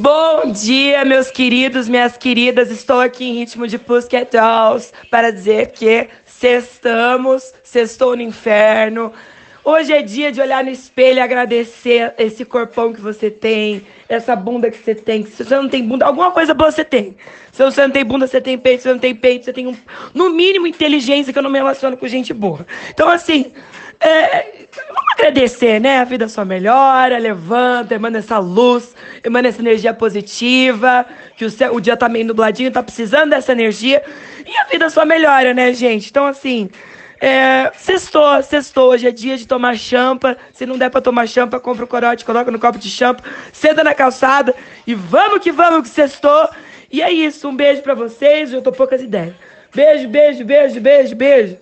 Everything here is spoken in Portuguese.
Bom dia, meus queridos, minhas queridas. Estou aqui em ritmo de Pussycat Dolls para dizer que sextamos, sextou no inferno. Hoje é dia de olhar no espelho e agradecer esse corpão que você tem, essa bunda que você tem. Se você não tem bunda, alguma coisa boa você tem. Se você não tem bunda, você tem peito. Se você não tem peito, você tem, um, no mínimo, inteligência, que eu não me relaciono com gente boa. Então, assim, é, agradecer, né? A vida só melhora, levanta, emana essa luz, emana essa energia positiva, que o, céu, o dia tá meio nubladinho, tá precisando dessa energia, e a vida só melhora, né, gente? Então, assim, é, sextou, sextou, hoje é dia de tomar champa, se não der pra tomar champa, compra o corote, coloca no copo de champa, senta na calçada, e vamos que vamos que sextou, e é isso, um beijo pra vocês, eu tô poucas ideias. Beijo, beijo, beijo, beijo, beijo.